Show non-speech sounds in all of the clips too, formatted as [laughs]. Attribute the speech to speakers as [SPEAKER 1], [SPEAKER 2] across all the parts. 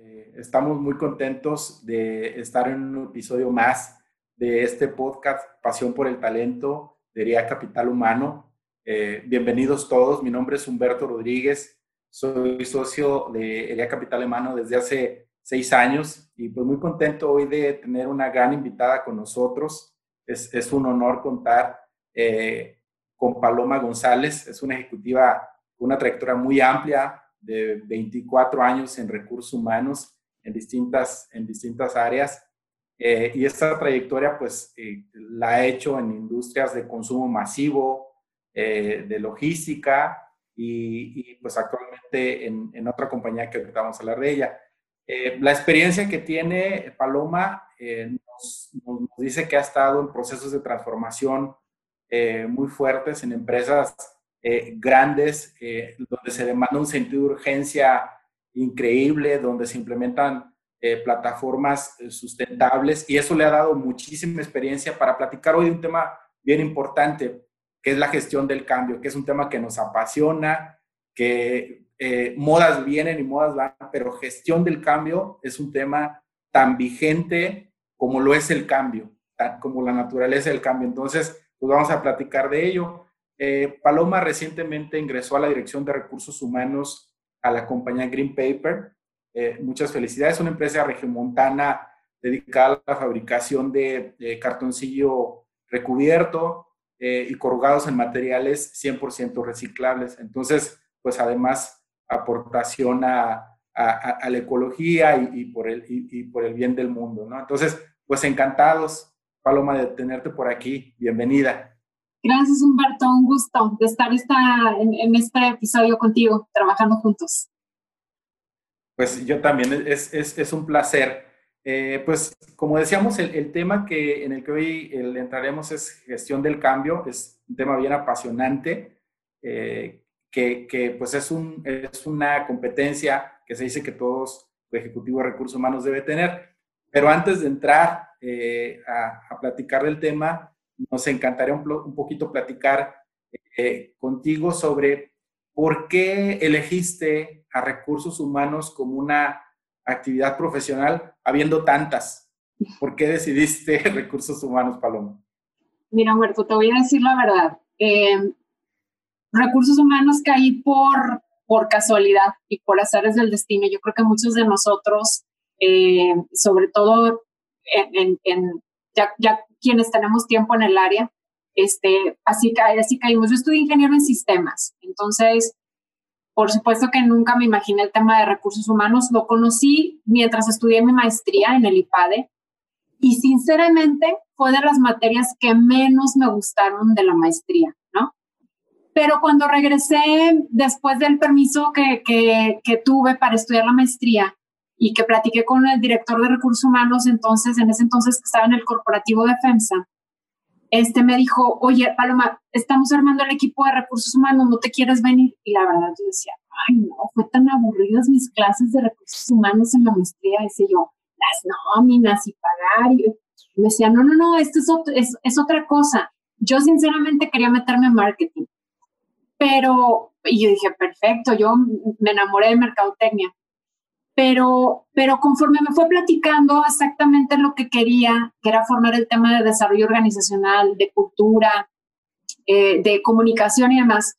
[SPEAKER 1] Eh, estamos muy contentos de estar en un episodio más de este podcast Pasión por el Talento de Capital Humano. Eh, bienvenidos todos, mi nombre es Humberto Rodríguez, soy socio de ERIA Capital Humano desde hace seis años y pues muy contento hoy de tener una gran invitada con nosotros. Es, es un honor contar eh, con Paloma González, es una ejecutiva con una trayectoria muy amplia de 24 años en recursos humanos en distintas, en distintas áreas. Eh, y esta trayectoria pues eh, la ha hecho en industrias de consumo masivo, eh, de logística y, pues actualmente en, otra compañía que ahorita vamos a hablar de ella. la experiencia que tiene Paloma nos, dice que ha estado en procesos de transformación muy fuertes en empresas grandes, donde se demanda un sentido de urgencia increíble, donde se implementan eh, plataformas eh, sustentables y eso le ha dado muchísima experiencia para platicar hoy de un tema bien importante, que es la gestión del cambio, que es un tema que nos apasiona, que eh, modas vienen y modas van, pero gestión del cambio es un tema tan vigente como lo es el cambio, como la naturaleza del cambio. Entonces, pues vamos a platicar de ello. Paloma recientemente ingresó a la Dirección de Recursos Humanos a la compañía Green Paper eh, muchas felicidades. Una empresa regiomontana dedicada a la fabricación de, cartoncillo recubierto eh, y corrugados en materiales 100% reciclables. Entonces, pues además aportación a, a, la ecología y, por el, y, por el bien del mundo, ¿no? Entonces, pues encantados, Paloma, de tenerte por aquí. Bienvenida.
[SPEAKER 2] Gracias, Humberto. Un gusto de estar esta, en, en este episodio contigo, trabajando juntos.
[SPEAKER 1] Pues yo también, es, es, es un placer. Eh, pues como decíamos, el, el, tema que, en el que hoy entraremos es gestión del cambio, es un tema bien apasionante, eh, que, que, pues es, un, es una competencia que se dice que todos el Ejecutivo de Recursos Humanos debe tener. Pero antes de entrar eh, a, a, platicar del tema, nos encantaría un, un poquito platicar contigo sobre ¿por qué elegiste a recursos humanos como una actividad profesional habiendo tantas? ¿Por qué decidiste [laughs] recursos humanos, Paloma?
[SPEAKER 2] Mira, Humberto, te voy a decir la verdad. Em, recursos humanos caí por, por casualidad y por azares del destino. Yo creo que muchos de nosotros, eh, sobre todo en, ya, quienes tenemos tiempo en el área, este, así, así caímos. Yo estudié ingeniero en sistemas, entonces, por supuesto que nunca me imaginé el tema de recursos humanos. Lo conocí mientras estudié mi maestría en el IPADE y sinceramente fue de las materias que menos me gustaron de la maestría, ¿no? Pero cuando regresé después del permiso que, tuve para estudiar la maestría, y que platiqué con el director de recursos humanos entonces, en ese entonces que estaba en el corporativo de FEMSA, este me dijo, oye, Paloma, estamos armando el equipo de recursos humanos, ¿no te quieres venir? Y la verdad yo decía, ay, no, fue tan aburridas mis clases de recursos humanos en la maestría, decía yo, las nóminas y pagar. Y me decía, no, no, no, esto es, es, otra cosa. Yo sinceramente quería meterme en marketing, pero, y yo dije, perfecto, yo me enamoré de mercadotecnia pero, pero conforme me fue platicando exactamente lo que quería, que era formar el tema de desarrollo organizacional, de cultura, eh, de comunicación y demás,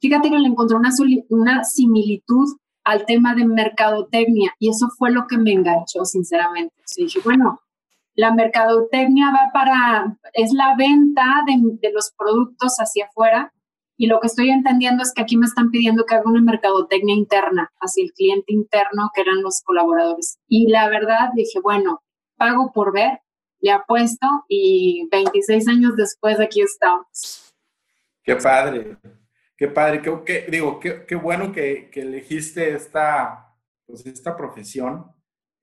[SPEAKER 2] fíjate que le encontré una, una similitud al tema de mercadotecnia y eso fue lo que me enganchó, sinceramente. O dije, bueno, la mercadotecnia va para, es la venta de, de los productos hacia afuera y lo que estoy entendiendo es que aquí me están pidiendo que haga una mercadotecnia interna hacia el cliente interno, que eran los colaboradores. Y la verdad dije, bueno, pago por ver, le apuesto y 26 años después aquí estamos.
[SPEAKER 1] Qué padre, qué padre, qué, digo, qué, qué bueno que, que, elegiste esta, pues esta profesión.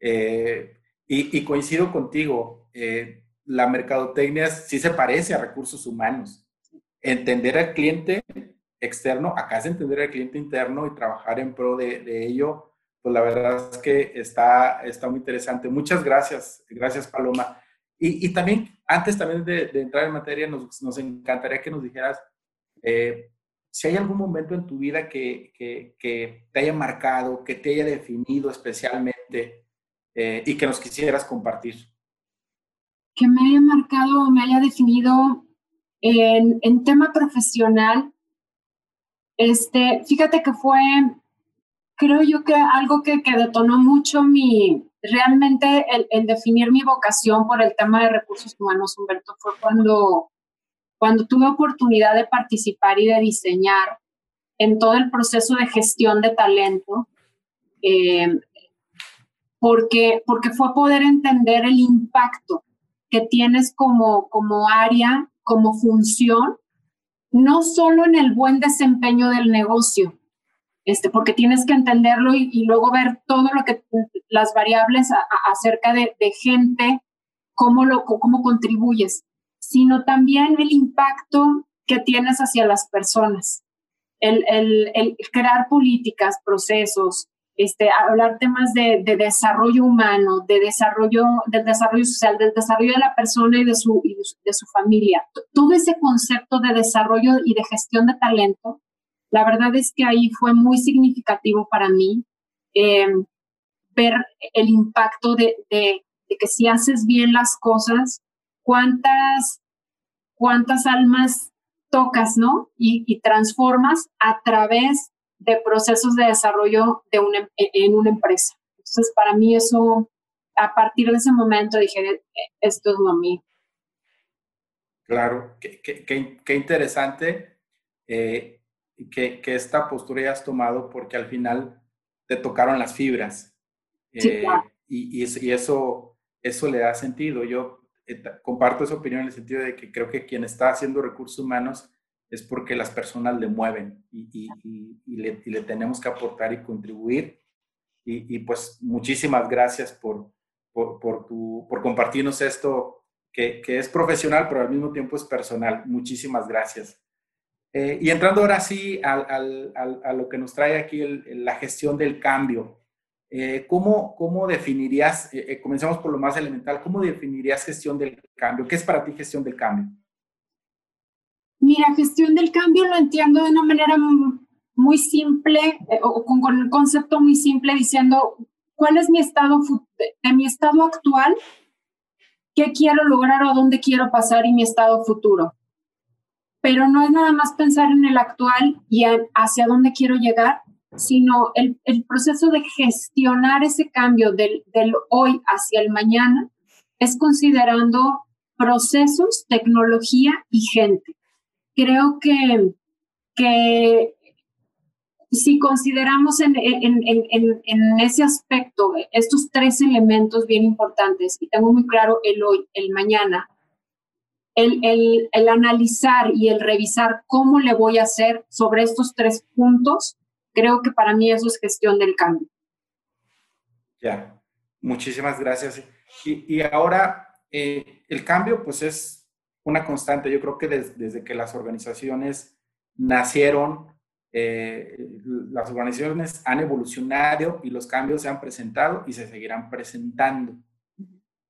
[SPEAKER 1] Eh, Y, coincido contigo, eh, la mercadotecnia sí se parece a recursos humanos. Entender al cliente externo, acá es entender al cliente interno y trabajar en pro de, ello, pues la verdad es que está, está muy interesante. Muchas gracias, gracias Paloma. Y, y también, antes también de, entrar en materia, nos, nos encantaría que nos dijeras eh, si hay algún momento en tu vida que, que, te haya marcado, que te haya definido especialmente eh, y que nos quisieras compartir.
[SPEAKER 2] Que me haya marcado me haya definido en, tema profesional, este, fíjate que fue, creo yo que algo que, que detonó mucho mi, realmente el, el, definir mi vocación por el tema de recursos humanos, Humberto, fue cuando, cuando tuve oportunidad de participar y de diseñar en todo el proceso de gestión de talento, eh, porque, porque fue poder entender el impacto que tienes como, como área, como función no solo en el buen desempeño del negocio, este, porque tienes que entenderlo y, luego ver todo lo que las variables acerca de, gente, cómo, lo, cómo contribuyes, sino también el impacto que tienes hacia las personas, el, el, el crear políticas, procesos, este, hablar temas de, de, desarrollo humano, de desarrollo, del desarrollo social, del desarrollo de la persona y de su, de su familia. Todo ese concepto de desarrollo y de gestión de talento, la verdad es que ahí fue muy significativo para mí eh, ver el impacto de, de, de, que si haces bien las cosas, cuántas, cuántas almas tocas, ¿no? Y, y transformas a través de procesos de desarrollo de una, em, e, en una empresa. Entonces, para mí eso, a partir de ese momento dije, e, esto es lo mío.
[SPEAKER 1] Claro, qué, qué, qué interesante eh, que, que, esta postura ya has tomado porque al final te tocaron las fibras. Eh, y, y, eso, eso le da sentido. Yo eh, comparto esa opinión en el sentido de que creo que quien está haciendo recursos humanos es porque las personas le mueven y, le, tenemos que aportar y contribuir. Y, pues muchísimas gracias por, por, compartirnos esto que, es profesional, pero al mismo tiempo es personal. Muchísimas gracias. Eh, y entrando ahora sí a lo que nos trae aquí la gestión del cambio. Eh, ¿cómo, ¿cómo, definirías, eh, comenzamos por lo más elemental, ¿cómo definirías gestión del cambio? ¿Qué es para ti gestión del cambio?
[SPEAKER 2] Mira, gestión del cambio lo entiendo de una manera muy simple eh, o con, un concepto muy simple diciendo cuál es mi estado de mi estado actual, qué quiero lograr o dónde quiero pasar y mi estado futuro. Pero no es nada más pensar en el actual y hacia dónde quiero llegar, sino el, el proceso de gestionar ese cambio del, del hoy hacia el mañana es considerando procesos, tecnología y gente creo que, que si consideramos en, en, en, en, ese aspecto estos tres elementos bien importantes, y tengo muy claro el hoy, el mañana, el, el, el, analizar y el revisar cómo le voy a hacer sobre estos tres puntos, creo que para mí eso es gestión del cambio.
[SPEAKER 1] Ya, muchísimas gracias. Y, y ahora, eh, el cambio pues es una constante. Yo creo que desde que las organizaciones nacieron, eh, las organizaciones han evolucionado y los cambios se han presentado y se seguirán presentando.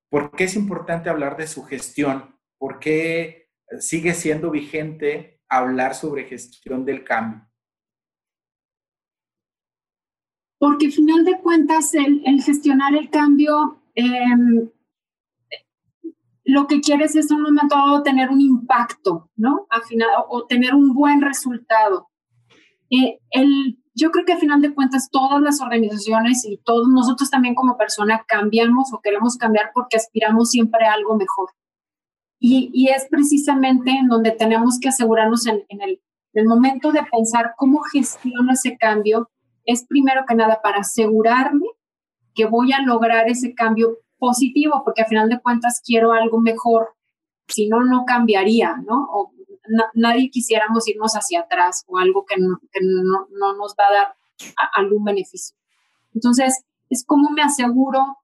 [SPEAKER 1] ¿Por qué es importante hablar de su gestión? ¿Por qué sigue siendo vigente hablar sobre gestión del cambio?
[SPEAKER 2] Porque al final de cuentas el, gestionar el cambio eh, lo que quieres es en un momento dado tener un impacto, ¿no? Al final, o tener un buen resultado. Eh, yo creo que al final de cuentas todas las organizaciones y todos nosotros también como persona cambiamos o queremos cambiar porque aspiramos siempre a algo mejor. Y, es precisamente en donde tenemos que asegurarnos en, en el, el momento de pensar cómo gestiono ese cambio, es primero que nada para asegurarme que voy a lograr ese cambio positivo, porque al final de cuentas quiero algo mejor, si no, no cambiaría, ¿no? O nadie quisiéramos irnos hacia atrás o algo que no, que no, no nos va a dar algún beneficio. Entonces, es como me aseguro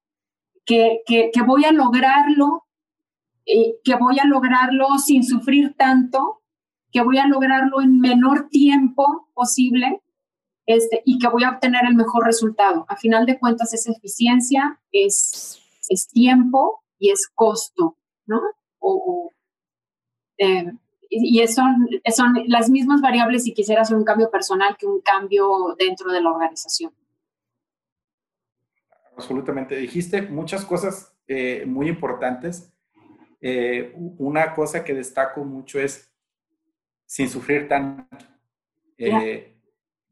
[SPEAKER 2] que, que, voy a lograrlo, eh, que voy a lograrlo sin sufrir tanto, que voy a lograrlo en menor tiempo posible este, y que voy a obtener el mejor resultado. A final de cuentas es eficiencia, es, es tiempo y es costo, ¿no? O, eh, y son, son las mismas variables si quisiera hacer un cambio personal que un cambio dentro de la organización.
[SPEAKER 1] Absolutamente. Dijiste muchas cosas eh, muy importantes. Eh, una cosa que destaco mucho es sin sufrir tanto. Eh,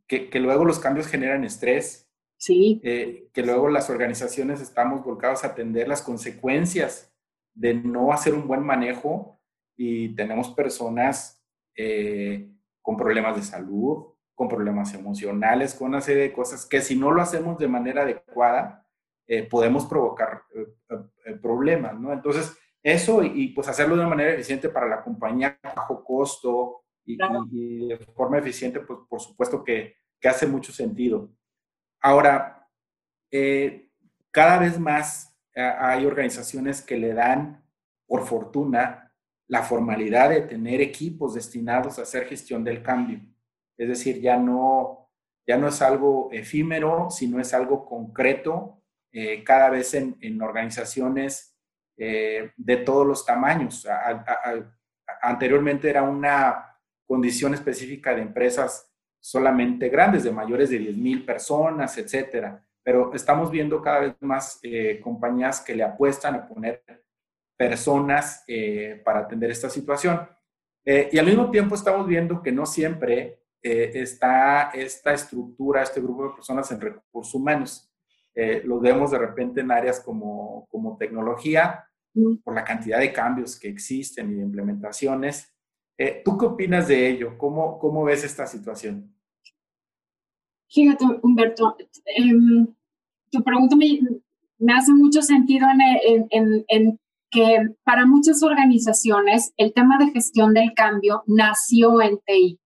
[SPEAKER 1] que, que, luego los cambios generan estrés.
[SPEAKER 2] Sí.
[SPEAKER 1] que luego las organizaciones estamos volcados a atender las consecuencias de no hacer un buen manejo y tenemos personas eh, con problemas de salud, con problemas emocionales, con una serie de cosas que si no lo hacemos de manera adecuada, eh, podemos provocar eh, problemas, ¿no? Entonces, eso y, pues hacerlo de una manera eficiente para la compañía, bajo costo y, de forma eficiente, pues por supuesto que, que hace mucho sentido. Ahora, cada vez más hay organizaciones que le dan, por fortuna, la formalidad de tener equipos destinados a hacer gestión del cambio. Es decir, ya no, ya no es algo efímero, sino es algo concreto, eh, cada vez en, organizaciones eh, de todos los tamaños. anteriormente era una condición específica de empresas solamente grandes, de mayores de 10 mil personas, etcétera. Pero estamos viendo cada vez más eh, compañías que le apuestan a poner personas eh, para atender esta situación. Eh, y al mismo tiempo estamos viendo que no siempre está esta estructura, este grupo de personas en recursos humanos. lo vemos de repente en áreas como, como tecnología, mm. por la cantidad de cambios que existen y de implementaciones. ¿Tú qué opinas de ello? ¿Cómo, cómo ves esta situación?
[SPEAKER 2] Fíjate, Humberto, em, tu pregunta me, me, hace mucho sentido en, que para muchas organizaciones el tema de gestión del cambio nació en TI.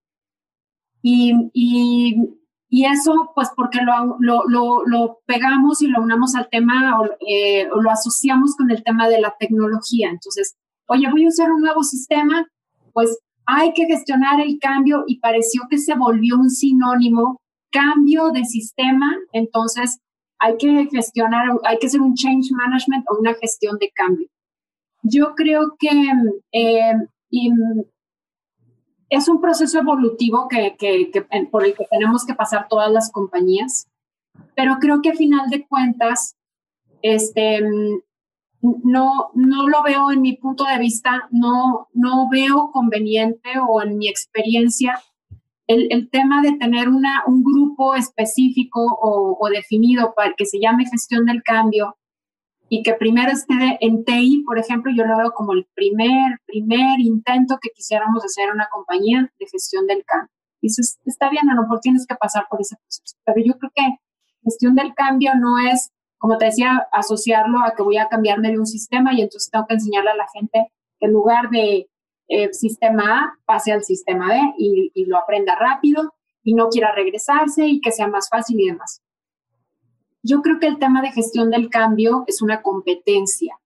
[SPEAKER 2] Y, eso, pues porque lo, lo, lo, pegamos y lo unamos al tema eh, o, lo asociamos con el tema de la tecnología. Entonces, oye, voy a usar un nuevo sistema, pues hay que gestionar el cambio y pareció que se volvió un sinónimo, cambio de sistema, entonces hay que gestionar, hay que hacer un change management o una gestión de cambio. Yo creo que eh, es un proceso evolutivo que, por el que tenemos que pasar todas las compañías, pero creo que a final de cuentas, este, no, no lo veo en mi punto de vista, no, no veo conveniente o en mi experiencia el, el tema de tener una, un grupo específico o, definido para que se llame gestión del cambio y que primero esté en TI, por ejemplo, yo lo veo como el primer, primer intento que quisiéramos hacer una compañía de gestión del cambio. Dices, está bien, a lo mejor tienes que pasar por ese proceso. Pero yo creo que gestión del cambio no es, como te decía, asociarlo a que voy a cambiarme de un sistema y entonces tengo que enseñarle a la gente que en lugar de eh, sistema A pase al sistema B y, y lo aprenda rápido y no quiera regresarse y que sea más fácil y demás. Yo creo que el tema de gestión del cambio es una competencia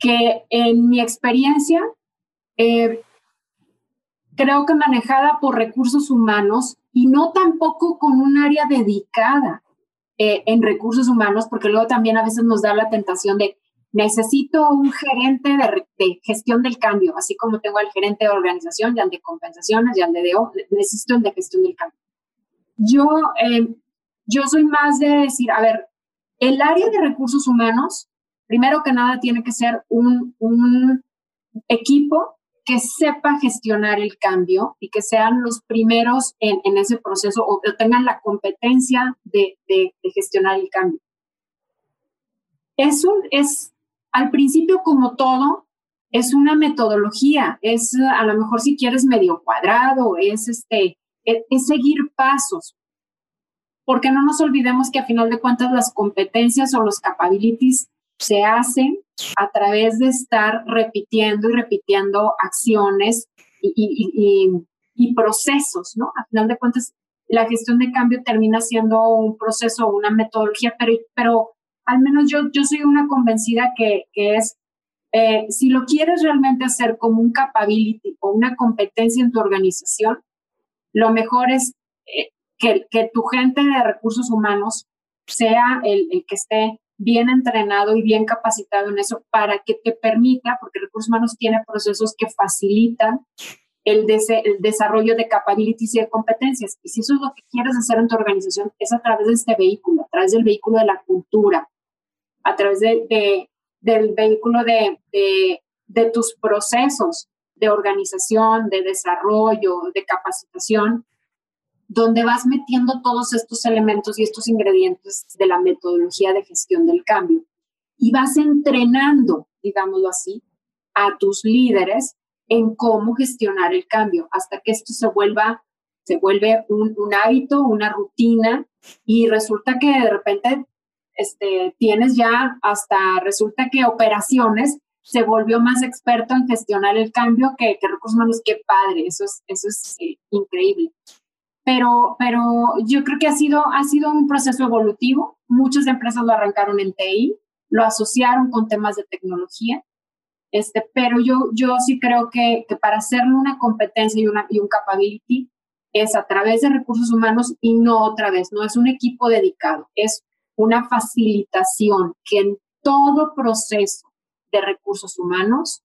[SPEAKER 2] que en mi experiencia eh, creo que manejada por recursos humanos y no tampoco con un área dedicada eh, en recursos humanos, porque luego también a veces nos da la tentación de necesito un gerente de, gestión del cambio, así como tengo al gerente de organización, ya el de compensaciones, ya el de DO, necesito el de gestión del cambio. Yo eh, yo soy más de decir, a ver, el área de recursos humanos, primero que nada, tiene que ser un, equipo que sepa gestionar el cambio y que sean los primeros en, ese proceso o que tengan la competencia de, gestionar el cambio. Eso es, al principio como todo, es una metodología, es a lo mejor si quieres medio cuadrado, es, este, es seguir pasos, porque no nos olvidemos que a final de cuentas las competencias o los capabilities se hacen a través de estar repitiendo y repitiendo acciones y, procesos, ¿no? A final de cuentas, la gestión de cambio termina siendo un proceso una metodología, pero, pero al menos yo, yo soy una convencida que, que es, eh, si lo quieres realmente hacer como un capability o una competencia en tu organización, lo mejor es eh, que, que, tu gente de recursos humanos sea el, el, que esté bien entrenado y bien capacitado en eso para que te permita, porque recursos humanos tiene procesos que facilitan el, desarrollo de capabilities y de competencias. Y si eso es lo que quieres hacer en tu organización, es a través de este vehículo, a través del vehículo de la cultura, a través de, de del vehículo de, de tus procesos de organización, de desarrollo, de capacitación, donde vas metiendo todos estos elementos y estos ingredientes de la metodología de gestión del cambio y vas entrenando, digámoslo así, a tus líderes en cómo gestionar el cambio hasta que esto se vuelva se vuelve un, hábito, una rutina y resulta que de repente este, tienes ya hasta, resulta que operaciones se volvió más experto en gestionar el cambio que, que recursos humanos. Qué padre, eso es, eso es eh, increíble. Pero, pero yo creo que ha sido, ha sido un proceso evolutivo. Muchas empresas lo arrancaron en TI, lo asociaron con temas de tecnología. Este, pero yo, yo sí creo que, que para hacerlo una competencia y, una, y un capability es a través de recursos humanos y no otra vez, no es un equipo dedicado, es una facilitación que en todo proceso de recursos humanos,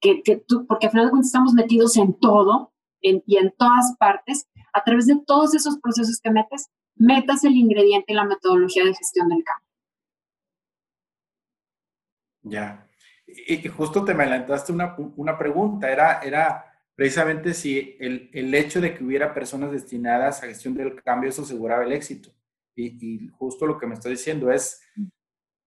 [SPEAKER 2] que, que tú, porque al final de cuentas estamos metidos en todo en, y en todas partes, a través de todos esos procesos que metes, metas el ingrediente y la metodología de gestión del cambio.
[SPEAKER 1] Ya. Y, justo te me adelantaste una, una pregunta, era, era precisamente si el, el hecho de que hubiera personas destinadas a gestión del cambio, eso aseguraba el éxito. Y, justo lo que me estoy diciendo es,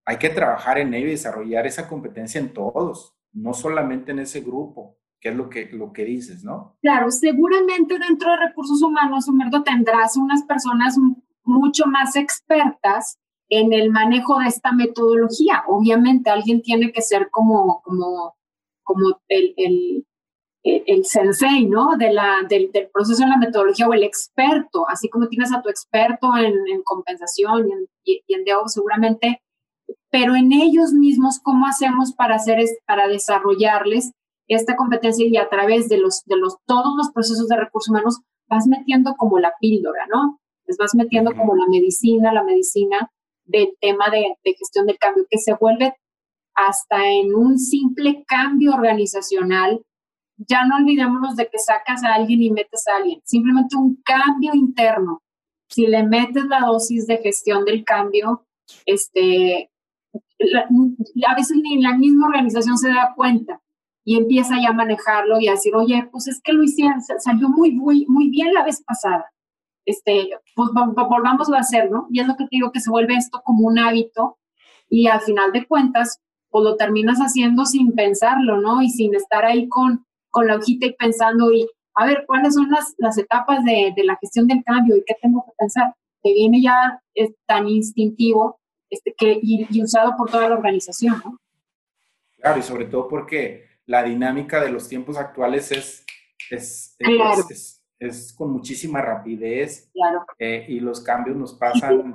[SPEAKER 1] hay que trabajar en ello y desarrollar esa competencia en todos, no solamente en ese grupo, que es lo que, lo que dices, ¿no?
[SPEAKER 2] Claro, seguramente dentro de recursos humanos, Humerto, tendrás unas personas mucho más expertas en el manejo de esta metodología. Obviamente, alguien tiene que ser como, como, como el, el el sensei, ¿no? De la, del, del, proceso en la metodología o el experto, así como tienes a tu experto en, en compensación y en, y, y en seguramente, pero en ellos mismos, ¿cómo hacemos para, hacer es, para desarrollarles esta competencia y a través de, los, de los, todos los procesos de recursos humanos vas metiendo como la píldora, ¿no? Les vas metiendo como la medicina, la medicina del tema de, de gestión del cambio, que se vuelve hasta en un simple cambio organizacional ya no olvidémonos de que sacas a alguien y metes a alguien, simplemente un cambio interno. Si le metes la dosis de gestión del cambio, este, a veces ni la misma organización se da cuenta y empieza ya a manejarlo y a decir, oye, pues es que lo hicieron, salió muy, muy, muy bien la vez pasada. Este, pues volvámoslo a hacer, ¿no? Y es lo que te digo, que se vuelve esto como un hábito y al final de cuentas, pues lo terminas haciendo sin pensarlo, ¿no? Y sin estar ahí con, con la hojita y pensando y a ver cuáles son las, las etapas de, de, la gestión del cambio y qué tengo que pensar. Te viene ya es tan instintivo este, que, y, y, usado por toda la organización, ¿no?
[SPEAKER 1] Claro, y sobre todo porque la dinámica de los tiempos actuales es, es, claro. es, es, es con muchísima rapidez
[SPEAKER 2] claro.
[SPEAKER 1] eh, y los cambios nos pasan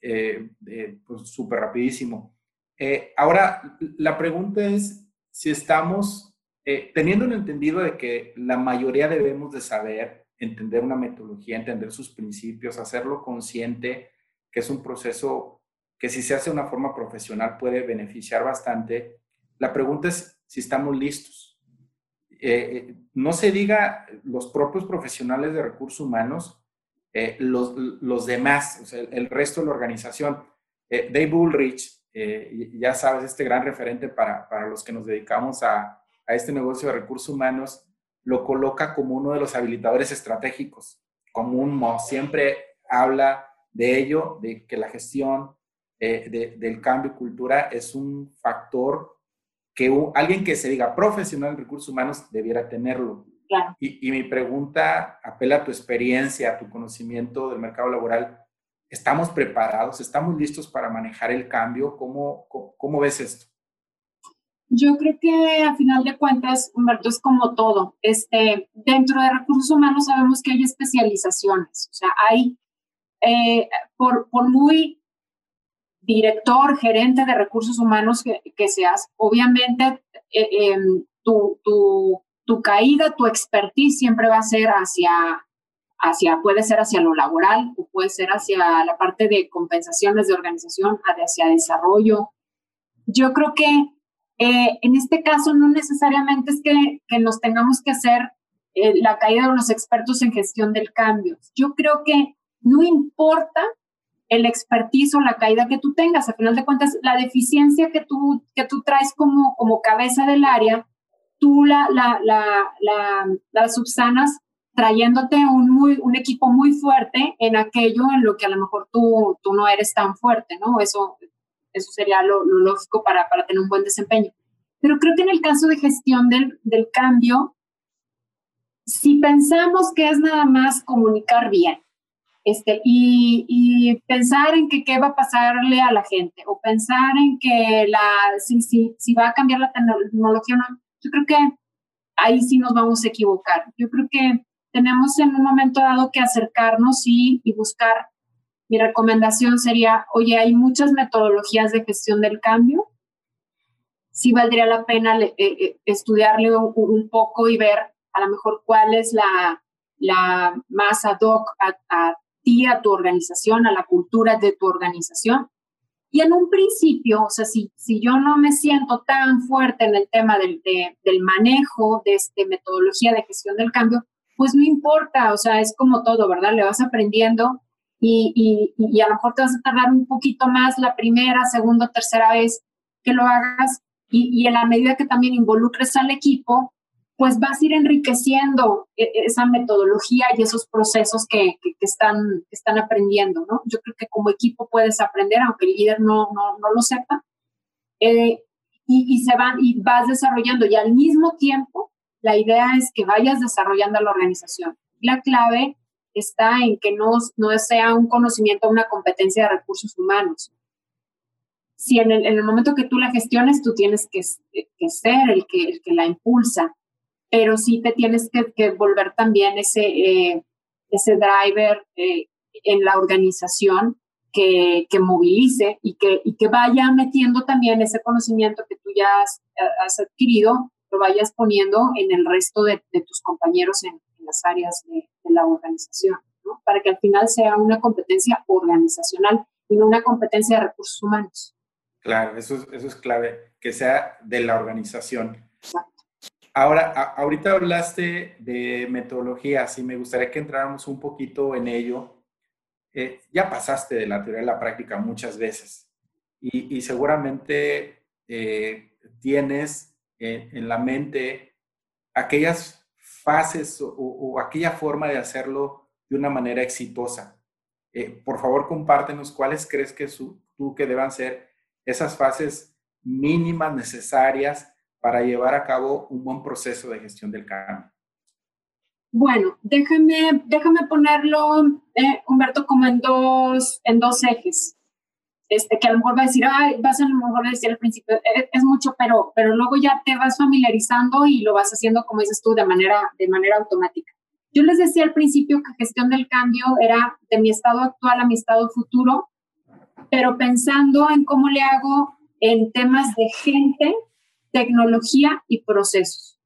[SPEAKER 1] eh, eh, pues, súper rapidísimo. Eh, ahora, la pregunta es si estamos eh, teniendo un entendido de que la mayoría debemos de saber, entender una metodología, entender sus principios, hacerlo consciente, que es un proceso que si se hace de una forma profesional puede beneficiar bastante, la pregunta es si estamos listos. Eh, no se diga los propios profesionales de recursos humanos, eh, los, los, demás, o sea, el, resto de la organización. Eh, Dave Bullrich, eh, ya sabes, este gran referente para, para los que nos dedicamos a, a este negocio de recursos humanos, lo coloca como uno de los habilitadores estratégicos, como un siempre habla de ello, de que la gestión eh, de, del cambio de cultura es un factor que un, alguien que se diga profesional en recursos humanos debiera tenerlo.
[SPEAKER 2] Claro.
[SPEAKER 1] Y, y, mi pregunta apela a tu experiencia, a tu conocimiento del mercado laboral. ¿Estamos preparados? ¿Estamos listos para manejar el cambio? ¿Cómo, cómo, cómo ves esto?
[SPEAKER 2] Yo creo que a final de cuentas, Humberto, es como todo. Este, dentro de recursos humanos sabemos que hay especializaciones, o sea, hay, eh, por, por muy director, gerente de recursos humanos que, seas, obviamente eh, em, tu, tu, tu, caída, tu expertise siempre va a ser hacia, hacia, puede ser hacia lo laboral o puede ser hacia la parte de compensaciones de organización, hacia desarrollo. Yo creo que eh, en este caso no necesariamente es que, que nos tengamos que hacer eh, la caída de los expertos en gestión del cambio. Yo creo que no importa el expertise o la caída que tú tengas. Al final de cuentas, la deficiencia que tú, que tú traes como, como cabeza del área, tú la, la, subsanas trayéndote un, muy, un equipo muy fuerte en aquello en lo que a lo mejor tú, tú no eres tan fuerte, ¿no? Eso, eso sería lo, lógico para, para, tener un buen desempeño. Pero creo que en el caso de gestión del, del cambio, si pensamos que es nada más comunicar bien, este, y, pensar en que qué va a pasarle a la gente o pensar en que la, si, si, si va a cambiar la tecnología o no, yo creo que ahí sí nos vamos a equivocar. Yo creo que tenemos en un momento dado que acercarnos y, y buscar, mi recomendación sería, oye, hay muchas metodologías de gestión del cambio, sí valdría la pena eh, eh, estudiarle un, un, poco y ver a lo mejor cuál es la, la más ad hoc a, a a tu organización, a la cultura de tu organización. Y en un principio, o sea, si, si yo no me siento tan fuerte en el tema del, del manejo de este, metodología de gestión del cambio, pues no importa, o sea, es como todo, ¿verdad? Le vas aprendiendo y, y, y a lo mejor te vas a tardar un poquito más la primera, segunda, tercera vez que lo hagas y, y en la medida que también involucres al equipo, pues vas a ir enriqueciendo e, e, esa metodología y esos procesos que, que, están, están aprendiendo, ¿no? Yo creo que como equipo puedes aprender, aunque el líder no, no, no lo sepa, eh, y, y, se van, y vas desarrollando, y al mismo tiempo, la idea es que vayas desarrollando la organización. La clave está en que no, no sea un conocimiento, una competencia de recursos humanos. Si en el, en el momento que tú la gestiones, tú tienes que, que ser el que, el que la impulsa, pero sí te tienes que, volver también ese, eh, ese driver eh, en la organización que, que, movilice y que, y que vaya metiendo también ese conocimiento que tú ya has, adquirido, lo vayas poniendo en el resto de, tus compañeros en, las áreas de, la organización, ¿no? para que al final sea una competencia organizacional y no una competencia de recursos humanos.
[SPEAKER 1] Claro, eso es, eso es clave, que sea de la organización. Exacto. Ahora, ahorita hablaste de metodologías y me gustaría que entráramos un poquito en ello. Eh, ya pasaste de la teoría a la práctica muchas veces y, seguramente eh, tienes en, la mente aquellas fases o, aquella forma de hacerlo de una manera exitosa. Eh, por favor, compártenos cuáles crees que tú que deban ser esas fases mínimas necesarias para llevar a cabo un buen proceso de gestión del cambio?
[SPEAKER 2] Bueno, déjame, déjame ponerlo, eh, Humberto, como en dos, ejes. Este, que a lo mejor va a decir, ay, vas a lo mejor a decir al principio, eh, es, mucho, pero, pero luego ya te vas familiarizando y lo vas haciendo, como dices tú, de manera, de manera automática. Yo les decía al principio que gestión del cambio era de mi estado actual a mi estado futuro, pero pensando en cómo le hago en temas de gente tecnología y procesos.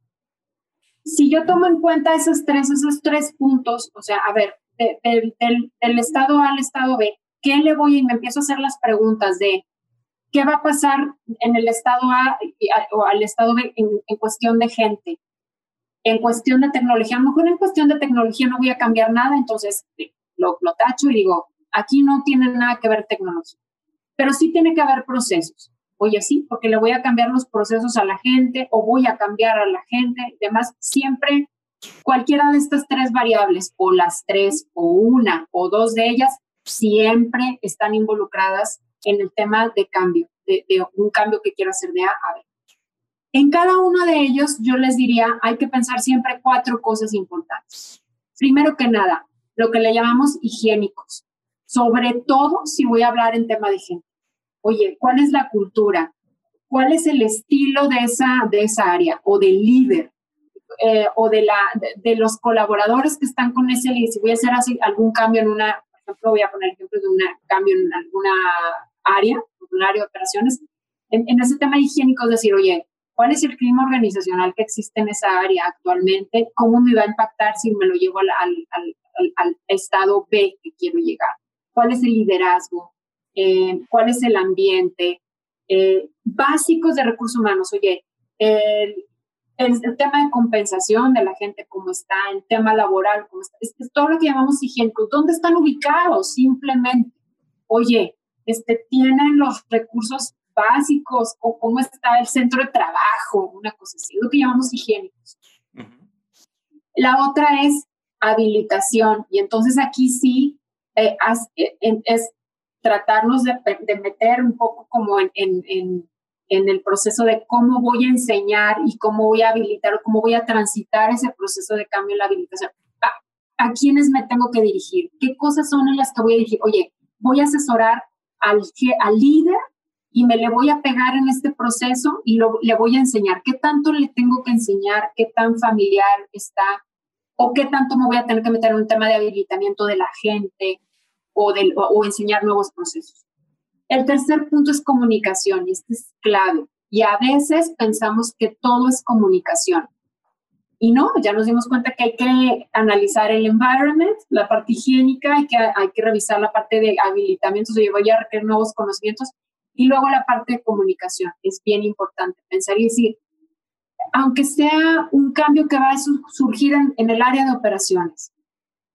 [SPEAKER 2] Si yo tomo en cuenta esos tres, esos tres puntos, o sea, a ver, del, estado A al estado B, ¿qué le voy y me empiezo a hacer las preguntas de qué va a pasar en el estado A o al estado B en, en cuestión de gente? En cuestión de tecnología, a lo mejor en cuestión de tecnología no voy a cambiar nada, entonces lo, lo tacho y digo, aquí no tiene nada que ver tecnología, pero sí tiene que haber procesos oye, sí, porque le voy a cambiar los procesos a la gente o voy a cambiar a la gente, demás, siempre cualquiera de estas tres variables o las tres o una o dos de ellas siempre están involucradas en el tema de cambio, de, un cambio que quiero hacer de A a B. En cada uno de ellos yo les diría, hay que pensar siempre cuatro cosas importantes. Primero que nada, lo que le llamamos higiénicos, sobre todo si voy a hablar en tema de gente oye, ¿cuál es la cultura? ¿Cuál es el estilo de esa, de esa área o del líder? Eh, o de, la, de, los colaboradores que están con ese líder. Si voy a hacer así, algún cambio en una, por ejemplo, voy a poner ejemplo de un cambio en alguna área, el área de operaciones, en, ese tema higiénico es decir, oye, ¿cuál es el clima organizacional que existe en esa área actualmente? ¿Cómo me va a impactar si me lo llevo al, al, estado B que quiero llegar? ¿Cuál es el liderazgo? Eh, ¿Cuál es el ambiente? Eh, básicos de recursos humanos. Oye, el, el, tema de compensación de la gente, cómo está, el tema laboral, cómo está, es, todo lo que llamamos higiénico. ¿Dónde están ubicados? Simplemente, oye, este, tienen los recursos básicos o cómo está el centro de trabajo, una cosa así, lo que llamamos higiénicos. La otra es habilitación y entonces aquí sí eh, eh, es tratarnos de, meter un poco como en, el proceso de cómo voy a enseñar y cómo voy a habilitar o cómo voy a transitar ese proceso de cambio en la habilitación. ¿A, a quiénes me tengo que dirigir? ¿Qué cosas son en las que voy a dirigir? Oye, voy a asesorar al, líder y me le voy a pegar en este proceso y le voy a enseñar qué tanto le tengo que enseñar, qué tan familiar está o qué tanto me voy a tener que meter en un tema de habilitamiento de la gente o, enseñar nuevos procesos. El tercer punto es comunicación y este es clave. Y a veces pensamos que todo es comunicación. Y no, ya nos dimos cuenta que hay que analizar el environment, la parte higiénica, hay que, revisar la parte de habilitamiento, yo voy a requerir nuevos conocimientos, y luego la parte de comunicación, es bien importante pensar y decir, aunque sea un cambio que va a surgir en, el área de operaciones,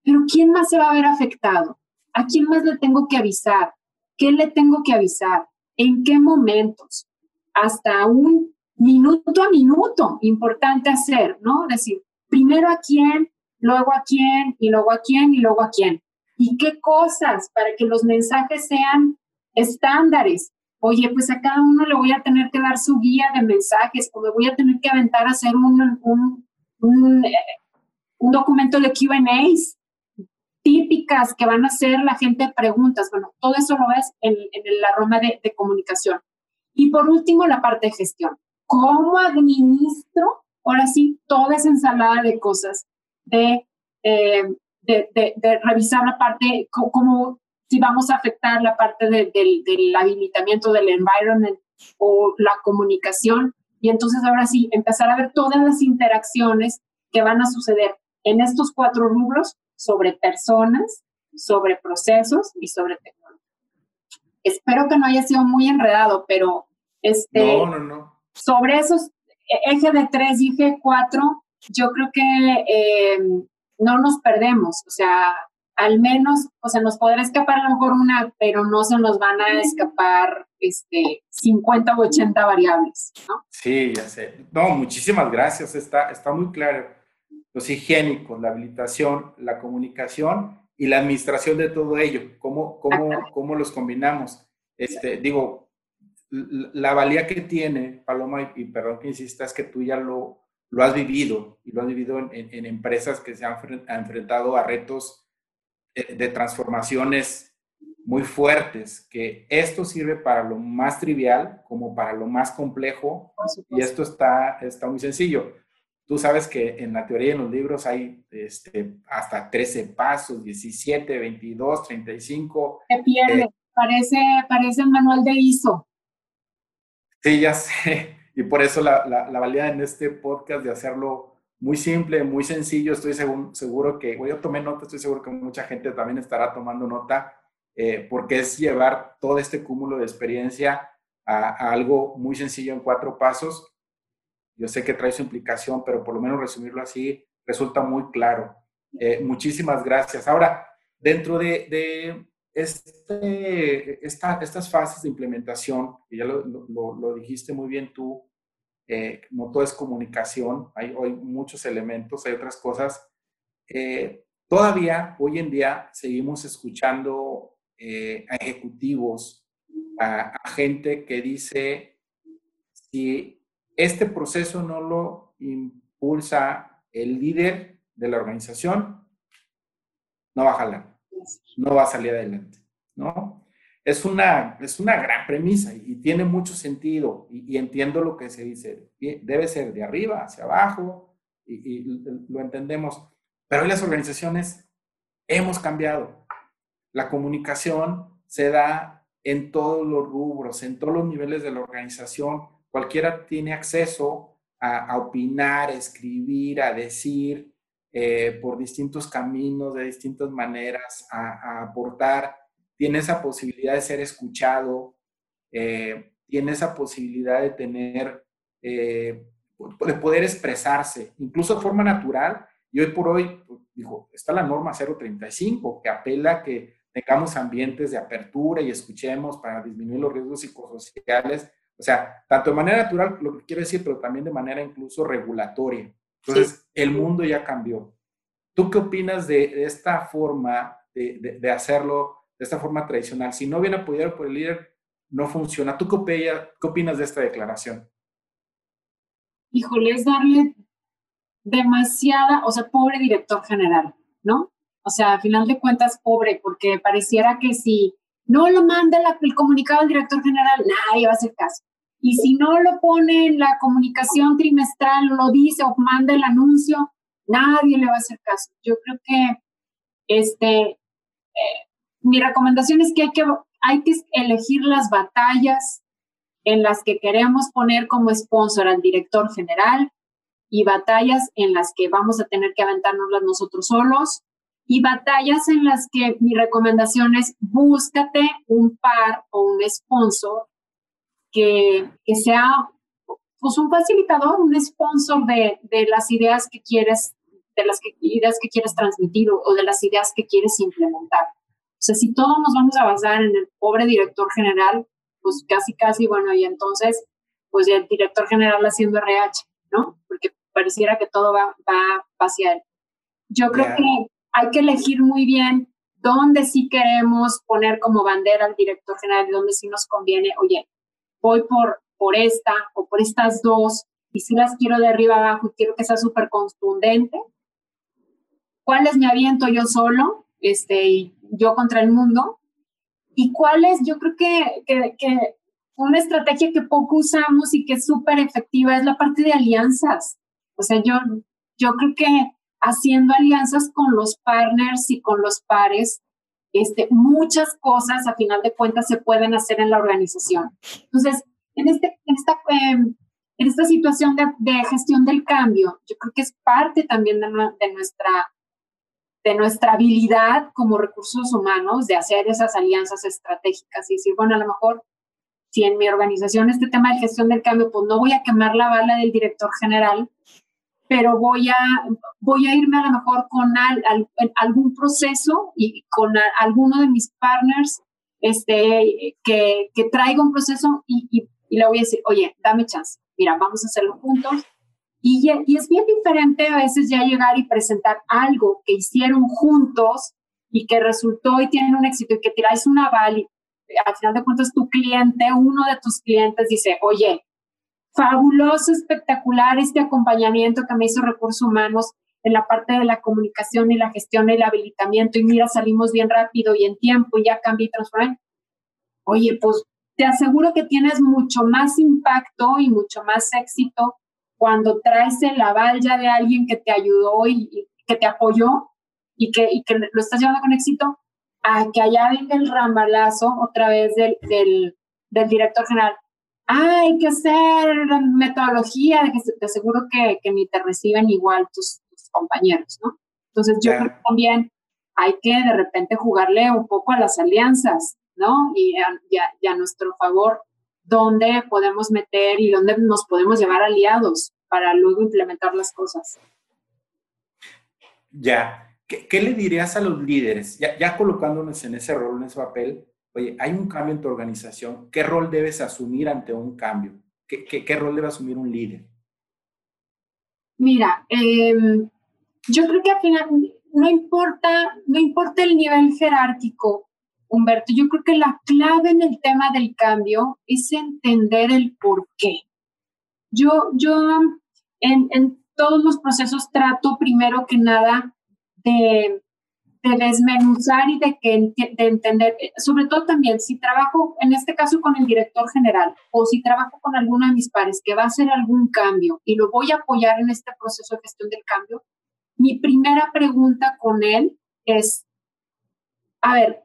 [SPEAKER 2] pero ¿quién más se va a ver afectado? ¿A quién más le tengo que avisar? ¿Qué le tengo que avisar? ¿En qué momentos? Hasta un minuto a minuto, importante hacer, ¿no? Decir, primero a quién, luego a quién, y luego a quién, y luego a quién. ¿Y qué cosas para que los mensajes sean estándares? oye, pues a cada uno le voy a tener que dar su guía de mensajes o me voy a tener que aventar a hacer un, un, un, eh, documento de QAs típicas que van a hacer la gente preguntas. Bueno, todo eso lo ves en, en la rama de, de, comunicación. Y por último, la parte de gestión. ¿Cómo administro, ahora sí, toda esa ensalada de cosas de, eh, de, de, de, revisar la parte, cómo si vamos a afectar la parte del habilitamiento del environment o la comunicación. Y entonces ahora sí, empezar a ver todas las interacciones que van a suceder en estos cuatro rubros sobre personas, sobre procesos y sobre tecnología. Espero que no haya sido muy enredado, pero este,
[SPEAKER 1] no, no, no.
[SPEAKER 2] sobre esos e, eje de tres y eje cuatro, yo creo que eh, no nos perdemos. O sea, al menos, o sea, nos podrá escapar a lo mejor una, pero no se nos van a escapar este, 50 o 80 variables, ¿no?
[SPEAKER 1] Sí, ya sé. No, muchísimas gracias, está, está muy claro. Los higiénicos, la habilitación, la comunicación y la administración de todo ello, cómo, cómo, cómo los combinamos. Este, digo, la valía que tiene, Paloma, y, perdón que insista, es que tú ya lo, lo has vivido y lo has vivido en, en empresas que se han enfrentado a retos de transformaciones muy fuertes, que esto sirve para lo más trivial como para lo más complejo y esto está, está muy sencillo. Tú sabes que en la teoría en los libros hay este, hasta 13 pasos, 17, 22, 35.
[SPEAKER 2] Se pierde, eh, parece, parece el manual de ISO.
[SPEAKER 1] Sí, ya sé. Y por eso la, la, la valía en este podcast de hacerlo muy simple, muy sencillo. Estoy seguro, que, yo tomé nota, estoy seguro que mucha gente también estará tomando nota, eh, porque es llevar todo este cúmulo de experiencia a, algo muy sencillo en cuatro pasos. Yo sé que trae su implicación, pero por lo menos resumirlo así resulta muy claro. Eh, muchísimas gracias. Ahora, dentro de, este, estas fases de implementación, que ya lo, lo dijiste muy bien tú, eh, no todo es comunicación, hay, hay, muchos elementos, hay otras cosas. Eh, todavía, hoy en día, seguimos escuchando eh, a ejecutivos, a, gente que dice, si este proceso no lo impulsa el líder de la organización, no va a jalar, no va a salir adelante, ¿no? es una, es una gran premisa y, tiene mucho sentido y, entiendo lo que se dice. Debe ser de arriba hacia abajo y, lo entendemos. Pero hoy las organizaciones hemos cambiado. La comunicación se da en todos los rubros, en todos los niveles de la organización. Cualquiera tiene acceso a, opinar, a escribir, a decir eh, por distintos caminos, de distintas maneras, a, aportar. Tiene esa posibilidad de ser escuchado, eh, tiene esa posibilidad de tener, eh, de poder expresarse, incluso de forma natural. Y hoy por hoy, pues, dijo, está la norma 035, que apela a que tengamos ambientes de apertura y escuchemos para disminuir los riesgos psicosociales o sea, tanto de manera natural, lo que quiero decir, pero también de manera incluso regulatoria. Entonces, el mundo ya cambió. ¿Tú qué opinas de, esta forma de, de, hacerlo, de esta forma tradicional? Si no viene apoyado por el líder, no funciona. ¿Tú qué, qué opinas de esta declaración?
[SPEAKER 2] Híjole, es darle demasiada, o sea, pobre director general, ¿no? O sea, a final de cuentas, pobre, porque pareciera que si no lo manda el comunicado al director general, nadie va a hacer caso. Y si no lo pone en la comunicación trimestral, lo dice o manda el anuncio, nadie le va a hacer caso. Yo creo que este, eh, mi recomendación es que hay, que hay que elegir las batallas en las que queremos poner como sponsor al director general y batallas en las que vamos a tener que aventárnoslas nosotros solos y batallas en las que mi recomendación es búscate un par o un sponsor que, que sea pues un facilitador, un sponsor de, de, las ideas que quieres, de las que, ideas que quieres transmitir o, de las ideas que quieres implementar. O sea, si todos nos vamos a basar en el pobre director general, pues casi, casi, bueno, y entonces, pues el director general haciendo RH, ¿no? Porque pareciera que todo va, va hacia él. Yo creo que hay que elegir muy bien dónde sí queremos poner como bandera al director general y dónde sí nos conviene, oye, voy por, por esta o por estas dos y si las quiero de arriba abajo y quiero que sea súper contundente. ¿Cuáles me aviento yo solo, este, yo contra el mundo? ¿Y cuáles? Yo creo que, que, que una estrategia que poco usamos y que es súper efectiva es la parte de alianzas. O sea, yo, yo creo que haciendo alianzas con los partners y con los pares, este, muchas cosas a final de cuentas se pueden hacer en la organización. Entonces, en, este, en, esta, em, en esta situación de, gestión del cambio, yo creo que es parte también de, de, nuestra, de nuestra habilidad como recursos humanos de hacer esas alianzas estratégicas y decir, bueno, a lo mejor si en mi organización este tema de gestión del cambio, pues no voy a quemar la bala del director general, pero voy a, voy a irme a lo mejor con algún proceso y con alguno de mis partners este, que, que traiga un proceso y, y, le voy a decir, oye, dame chance, mira, vamos a hacerlo juntos. Y, y es bien diferente a veces ya llegar y presentar algo que hicieron juntos y que resultó y tienen un éxito y que tiráis una aval y al final de cuentas tu cliente, uno de tus clientes dice, oye, fabuloso, espectacular este acompañamiento que me hizo Recursos Humanos en la parte de la comunicación y la gestión y el habilitamiento y mira, salimos bien rápido y en tiempo y ya cambié y transformé. Oye, pues te aseguro que tienes mucho más impacto y mucho más éxito cuando traes el aval ya de alguien que te ayudó y, que te apoyó y que, lo estás llevando con éxito, a que allá venga el rambalazo otra vez del director general hay que hacer metodología, de que te aseguro que, que ni te reciben igual tus, compañeros, ¿no? Entonces yo creo que también hay que de repente jugarle un poco a las alianzas, ¿no? Y a, a nuestro favor, dónde podemos meter y dónde nos podemos llevar aliados para luego implementar las cosas.
[SPEAKER 1] Ya, ¿qué, qué le dirías a los líderes? Ya, ya colocándonos en ese rol, en ese papel, oye, hay un cambio en tu organización, ¿qué rol debes asumir ante un cambio? ¿Qué, rol debe asumir un líder?
[SPEAKER 2] Mira, em, yo creo que al final no importa, no importa el nivel jerárquico, Humberto, yo creo que la clave en el tema del cambio es entender el por qué. Yo, yo en, en todos los procesos trato primero que nada de de desmenuzar y de, que, de entender, eh, sobre todo también si trabajo, en este caso con el director general, o si trabajo con alguno de mis pares que va a hacer algún cambio y lo voy a apoyar en este proceso de gestión del cambio, mi primera pregunta con él es, a ver,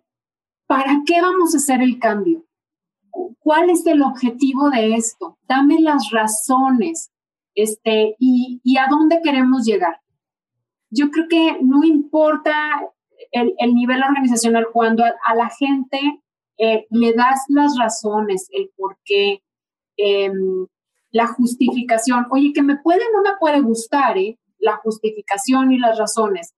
[SPEAKER 2] ¿para qué vamos a hacer el cambio? ¿cuál es el objetivo de esto? Dame las razones este, y, y a dónde queremos llegar. Yo creo que no importa el, el nivel organizacional cuando a, la gente eh, le das las razones, el por qué, em, la justificación. Oye, que me puede no me puede gustar, ¿eh? la justificación y las razones,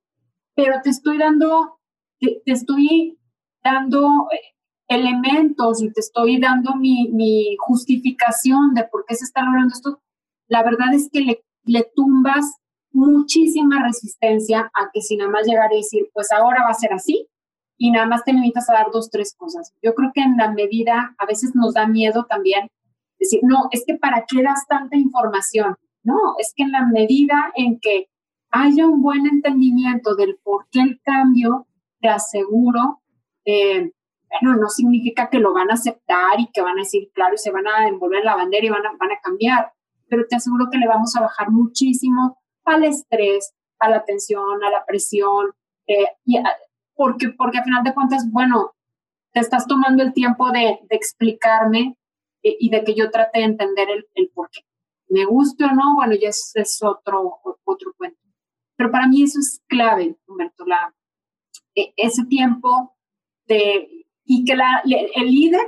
[SPEAKER 2] pero te estoy dando, te, estoy dando eh, elementos y te estoy dando mi, mi, justificación de por qué se está logrando esto, la verdad es que le, le tumbas muchísima resistencia a que si nada más llegar y decir, pues ahora va a ser así, y nada más te limitas a dar dos, tres cosas. Yo creo que en la medida, a veces nos da miedo también decir, no, es que para qué das tanta información. No, es que en la medida en que haya un buen entendimiento del por qué el cambio, te aseguro, eh, bueno, no significa que lo van a aceptar y que van a decir, claro, y se van a envolver la bandera y van a, van a cambiar, pero te aseguro que le vamos a bajar muchísimo al estrés, a la tensión, a la presión, eh, y porque, porque al final de cuentas, bueno, te estás tomando el tiempo de, de explicarme eh, y de que yo trate de entender el, el por qué. Me guste o no, bueno, ya es, es otro, otro cuento. Pero para mí eso es clave, Humberto, la, e, ese tiempo de, y que la, el líder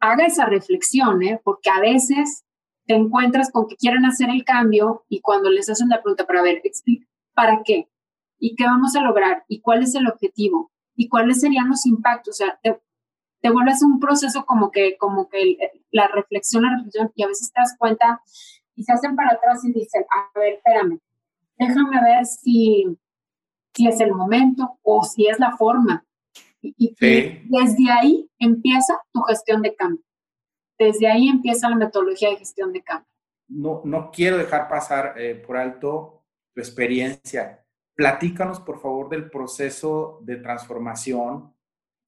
[SPEAKER 2] haga esa reflexión, ¿eh? porque a veces te encuentras con que quieren hacer el cambio y cuando les hacen la pregunta, para ver, explica, ¿para qué? ¿Y qué vamos a lograr? ¿Y cuál es el objetivo? ¿Y cuáles serían los impactos? O sea, te, te vuelves un proceso como que, como que la reflexión, la reflexión, y a veces te das cuenta y se hacen para atrás y dicen, a ver, espérame, déjame ver si, si es el momento o si es la forma. Y, y desde ahí empieza tu gestión de cambio. Desde ahí empieza la metodología de gestión de cambio.
[SPEAKER 1] No, no quiero dejar pasar eh, por alto tu experiencia. Platícanos, por favor, del proceso de transformación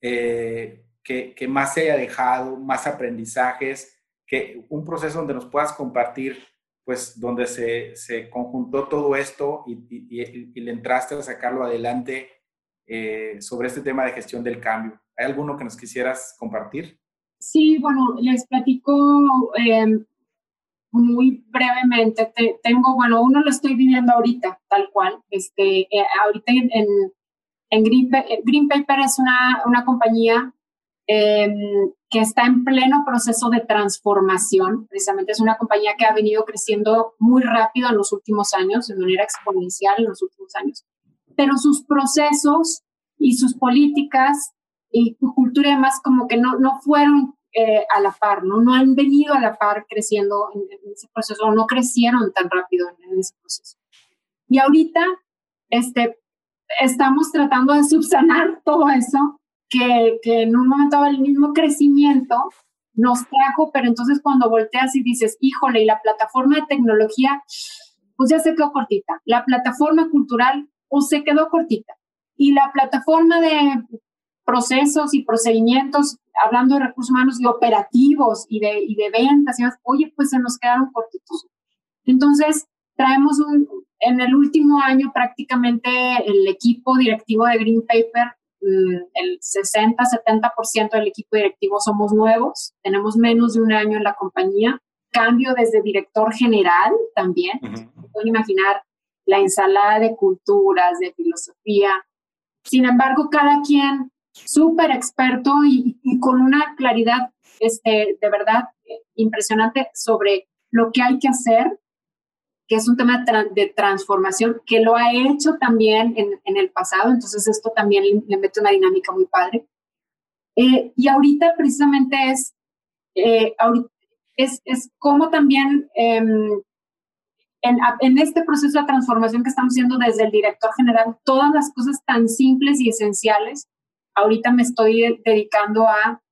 [SPEAKER 1] eh, que, más se haya dejado, más aprendizajes, que un proceso donde nos puedas compartir, pues, donde se, se conjuntó todo esto y, le entraste a sacarlo adelante eh, sobre este tema de gestión del cambio. ¿Hay alguno que nos quisieras compartir?
[SPEAKER 2] Sí, bueno, les platico eh, muy brevemente. Te, tengo, bueno, uno lo estoy viviendo ahorita, tal cual. Este, eh, ahorita en, en Green, Green, Paper es una, una compañía eh, que está en pleno proceso de transformación. Precisamente es una compañía que ha venido creciendo muy rápido en los últimos años, de manera exponencial en los últimos años. Pero sus procesos y sus políticas y cultura y demás como que no, no fueron eh, a la par, ¿no? No han venido a la par creciendo en, en ese proceso, no crecieron tan rápido en, en, ese proceso. Y ahorita este, estamos tratando de subsanar [laughs] todo eso, que, que en un momento el mismo crecimiento nos trajo, pero entonces cuando volteas y dices, híjole, y la plataforma de tecnología, pues ya se quedó cortita. La plataforma cultural, pues se quedó cortita. Y la plataforma de procesos y procedimientos, hablando de recursos humanos y operativos y de, y de ventas, y oye, pues se nos quedaron cortitos. Entonces, traemos un, en el último año prácticamente el equipo directivo de Green Paper, mm, el 60-70% del equipo directivo somos nuevos, tenemos menos de un año en la compañía, cambio desde director general también, uh -huh. pueden imaginar la ensalada de culturas, de filosofía. Sin embargo, cada quien súper experto y, con una claridad este, de verdad eh, impresionante sobre lo que hay que hacer, que es un tema de, tra de transformación, que lo ha hecho también en, en, el pasado, entonces esto también le, le mete una dinámica muy padre. Eh, y ahorita precisamente es, eh, es, es como también eh, en, en, este proceso de transformación que estamos haciendo desde el director general, todas las cosas tan simples y esenciales ahorita me estoy dedicando a,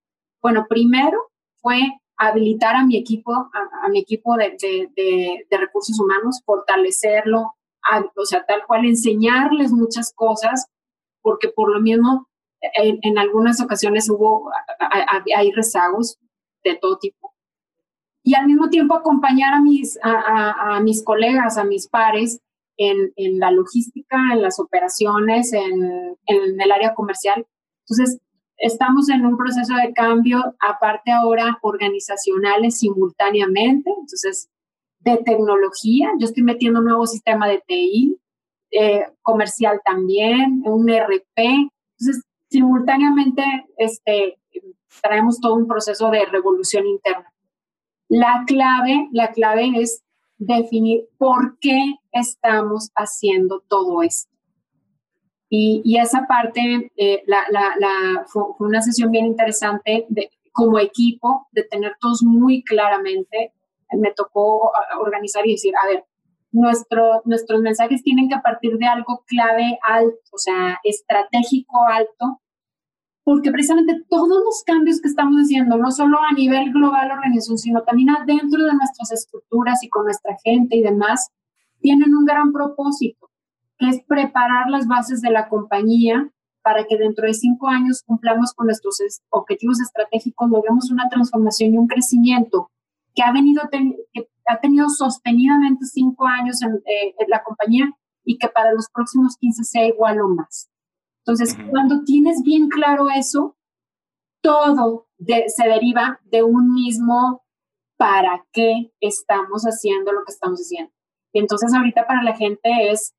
[SPEAKER 2] bueno, primero fue habilitar a mi equipo, a, a mi equipo de, de, de, de, recursos humanos, fortalecerlo, a, o sea, tal cual enseñarles muchas cosas, porque por lo mismo en, en algunas ocasiones hubo, hay rezagos de todo tipo. Y al mismo tiempo acompañar a mis, a, a mis colegas, a mis pares, en, en, la logística, en las operaciones, en, en el área comercial, entonces, estamos en un proceso de cambio, aparte ahora organizacionales simultáneamente, entonces de tecnología, yo estoy metiendo un nuevo sistema de TI, eh, comercial también, un RP, entonces simultáneamente este, traemos todo un proceso de revolución interna. La clave, la clave es definir por qué estamos haciendo todo esto. Y, esa parte eh, fue, una sesión bien interesante de, como equipo, de tener todos muy claramente. Me tocó organizar y decir, a ver, nuestro, nuestros mensajes tienen que partir de algo clave alto, o sea, estratégico alto, porque precisamente todos los cambios que estamos haciendo, no solo a nivel global organización, sino también adentro de nuestras estructuras y con nuestra gente y demás, tienen un gran propósito es preparar las bases de la compañía para que dentro de cinco años cumplamos con nuestros objetivos estratégicos, logremos una transformación y un crecimiento que ha, venido que ha tenido sostenidamente cinco años eh, en, la compañía y que para los próximos 15 sea igual o más. Entonces, cuando tienes bien claro eso, todo se deriva de un mismo para qué estamos haciendo lo que estamos haciendo. Entonces, ahorita para la gente es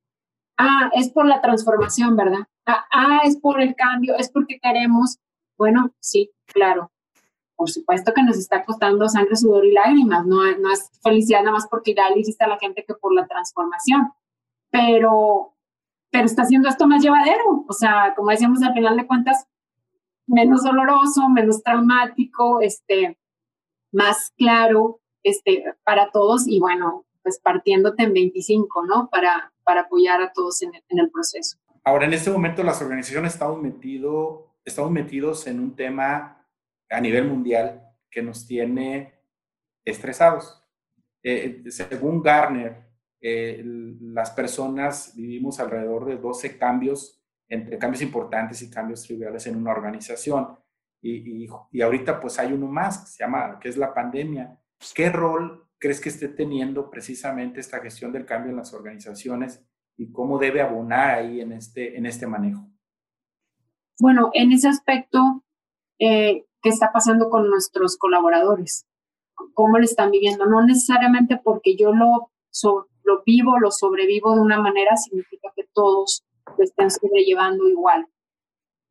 [SPEAKER 2] ah, es por la transformación, ¿verdad? Ah, ah, es por el cambio, es porque queremos. Bueno, sí, claro. Por supuesto que nos está costando sangre, sudor y lágrimas. No, no es felicidad nada más porque ya le hiciste a la gente que por la transformación. Pero, pero está haciendo esto más llevadero. O sea, como decíamos al final de cuentas, menos doloroso, menos traumático, este, más claro este, para todos y bueno, pues partiéndote en 25, ¿no? Para, para apoyar a todos en el, proceso.
[SPEAKER 1] Ahora, en este momento las organizaciones estamos, metido, estamos metidos en un tema a nivel mundial que nos tiene estresados. Eh, según Garner, eh, las personas vivimos alrededor de 12 cambios, entre cambios importantes y cambios triviales en una organización. Y, y, y, ahorita pues hay uno más que se llama, que es la pandemia. ¿Qué rol crees que esté teniendo precisamente esta gestión del cambio en las organizaciones y cómo debe abonar ahí en este, en este manejo?
[SPEAKER 2] Bueno, en ese aspecto, eh, ¿qué está pasando con nuestros colaboradores? ¿Cómo lo están viviendo? No necesariamente porque yo lo, lo vivo, lo sobrevivo de una manera, significa que todos lo estén sobrellevando igual.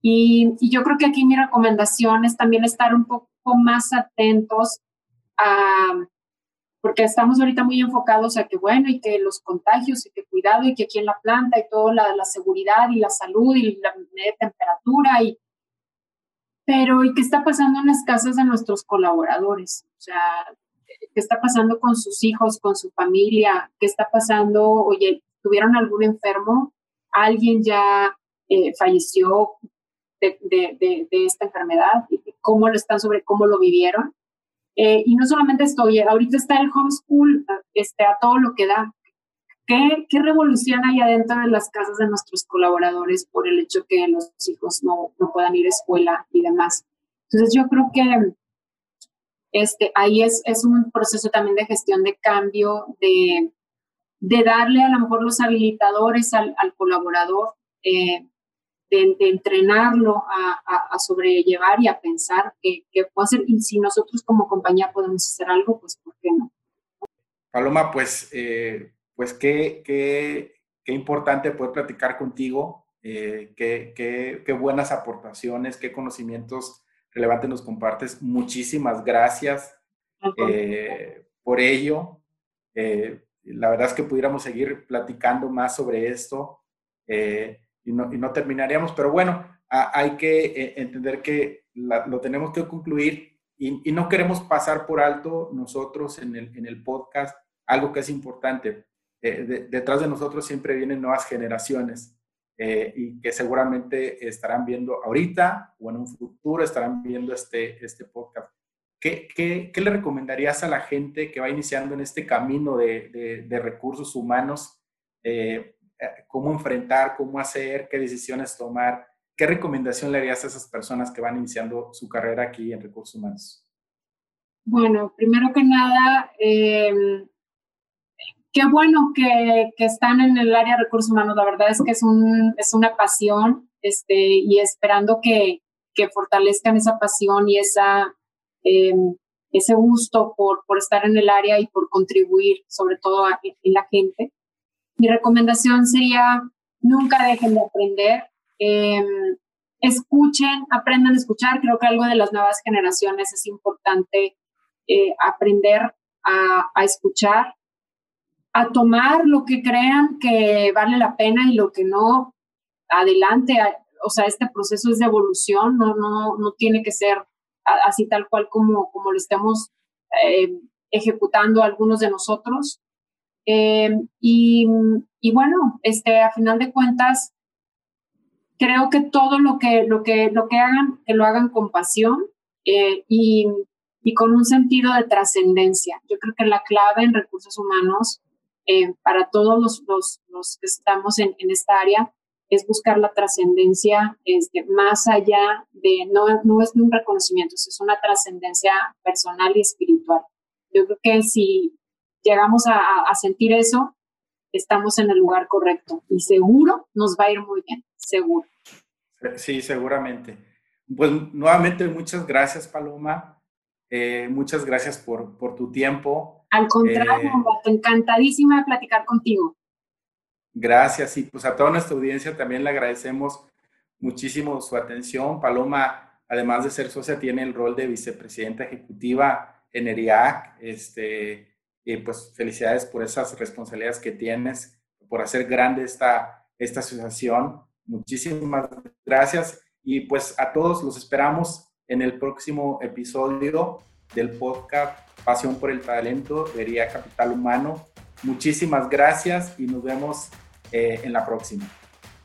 [SPEAKER 2] Y, y yo creo que aquí mi recomendación es también estar un poco más atentos a, porque estamos ahorita muy enfocados a que, bueno, y que los contagios, y que cuidado, y que aquí en la planta, y toda la, seguridad, y la salud, y la temperatura, y... Pero, ¿y qué está pasando en las casas de nuestros colaboradores? O sea, ¿qué está pasando con sus hijos, con su familia? ¿Qué está pasando? Oye, ¿tuvieron algún enfermo? ¿Alguien ya eh, falleció de, de, esta enfermedad? ¿Cómo lo están sobre, cómo lo vivieron? Eh, y no solamente esto, ahorita está el homeschool este, a todo lo que da. ¿Qué, ¿Qué, revolución hay adentro de las casas de nuestros colaboradores por el hecho que los hijos no, no puedan ir a escuela y demás? Entonces yo creo que este, ahí es, es un proceso también de gestión de cambio, de, de darle a lo mejor los habilitadores al, colaborador, eh, de, entrenarlo a, sobrellevar y a pensar que, puede hacer. Y si nosotros como compañía podemos hacer algo, pues ¿por qué no?
[SPEAKER 1] Paloma, pues, eh, pues qué, qué, qué, importante poder platicar contigo. Eh, qué, qué, qué, buenas aportaciones, qué conocimientos relevantes nos compartes. Muchísimas gracias eh, por ello. la verdad es que pudiéramos seguir platicando más sobre esto y no, terminaríamos. Pero bueno, hay que eh, entender que lo tenemos que concluir y, no queremos pasar por alto nosotros en el, podcast algo que es importante. Eh, detrás de nosotros siempre vienen nuevas generaciones eh, y que seguramente estarán viendo ahorita o en un futuro estarán viendo este, este podcast. ¿Qué, qué, le recomendarías a la gente que va iniciando en este camino de, de, recursos humanos? Cómo enfrentar, cómo hacer, qué decisiones tomar. ¿Qué recomendación le harías a esas personas que van iniciando su carrera aquí en recursos humanos?
[SPEAKER 2] Bueno, primero que nada, em, qué bueno que, que, están en el área de recursos humanos. La verdad es que es, un, es una pasión este, y esperando que, que fortalezcan esa pasión y esa, em, ese gusto por, por estar en el área y por contribuir sobre todo en la gente. Mi recomendación sería nunca dejen de aprender. Em, escuchen, aprendan a escuchar. Creo que algo de las nuevas generaciones es importante eh, aprender a, a, escuchar, a tomar lo que crean que vale la pena y lo que no, adelante. O sea, este proceso es de evolución, no, no, no tiene que ser así tal cual como, como lo estemos eh, ejecutando algunos de nosotros. Eh, y, y, bueno, este, a final de cuentas, creo que todo lo que, lo que, lo que hagan, que lo hagan con pasión eh, y, y, con un sentido de trascendencia. Yo creo que la clave en recursos humanos eh, para todos los, los, los, que estamos en, en esta área es buscar la trascendencia este, más allá de, no, no es un reconocimiento, es una trascendencia personal y espiritual. Yo creo que si llegamos a, a sentir eso, estamos en el lugar correcto y seguro nos va a ir muy bien seguro.
[SPEAKER 1] Sí, seguramente. Pues nuevamente muchas gracias, Paloma. Eh, muchas gracias por, por, tu tiempo.
[SPEAKER 2] Al contrario, eh, encantadísima de platicar contigo.
[SPEAKER 1] Gracias y pues a toda nuestra audiencia también le agradecemos muchísimo su atención. Paloma, además de ser socia, tiene el rol de vicepresidenta ejecutiva en ERIAC. Este, y pues felicidades por esas responsabilidades que tienes, por hacer grande esta, esta asociación. Muchísimas gracias y pues a todos los esperamos en el próximo episodio del podcast Pasión por el Talento, Vería Capital Humano. Muchísimas gracias y nos vemos eh, en la próxima.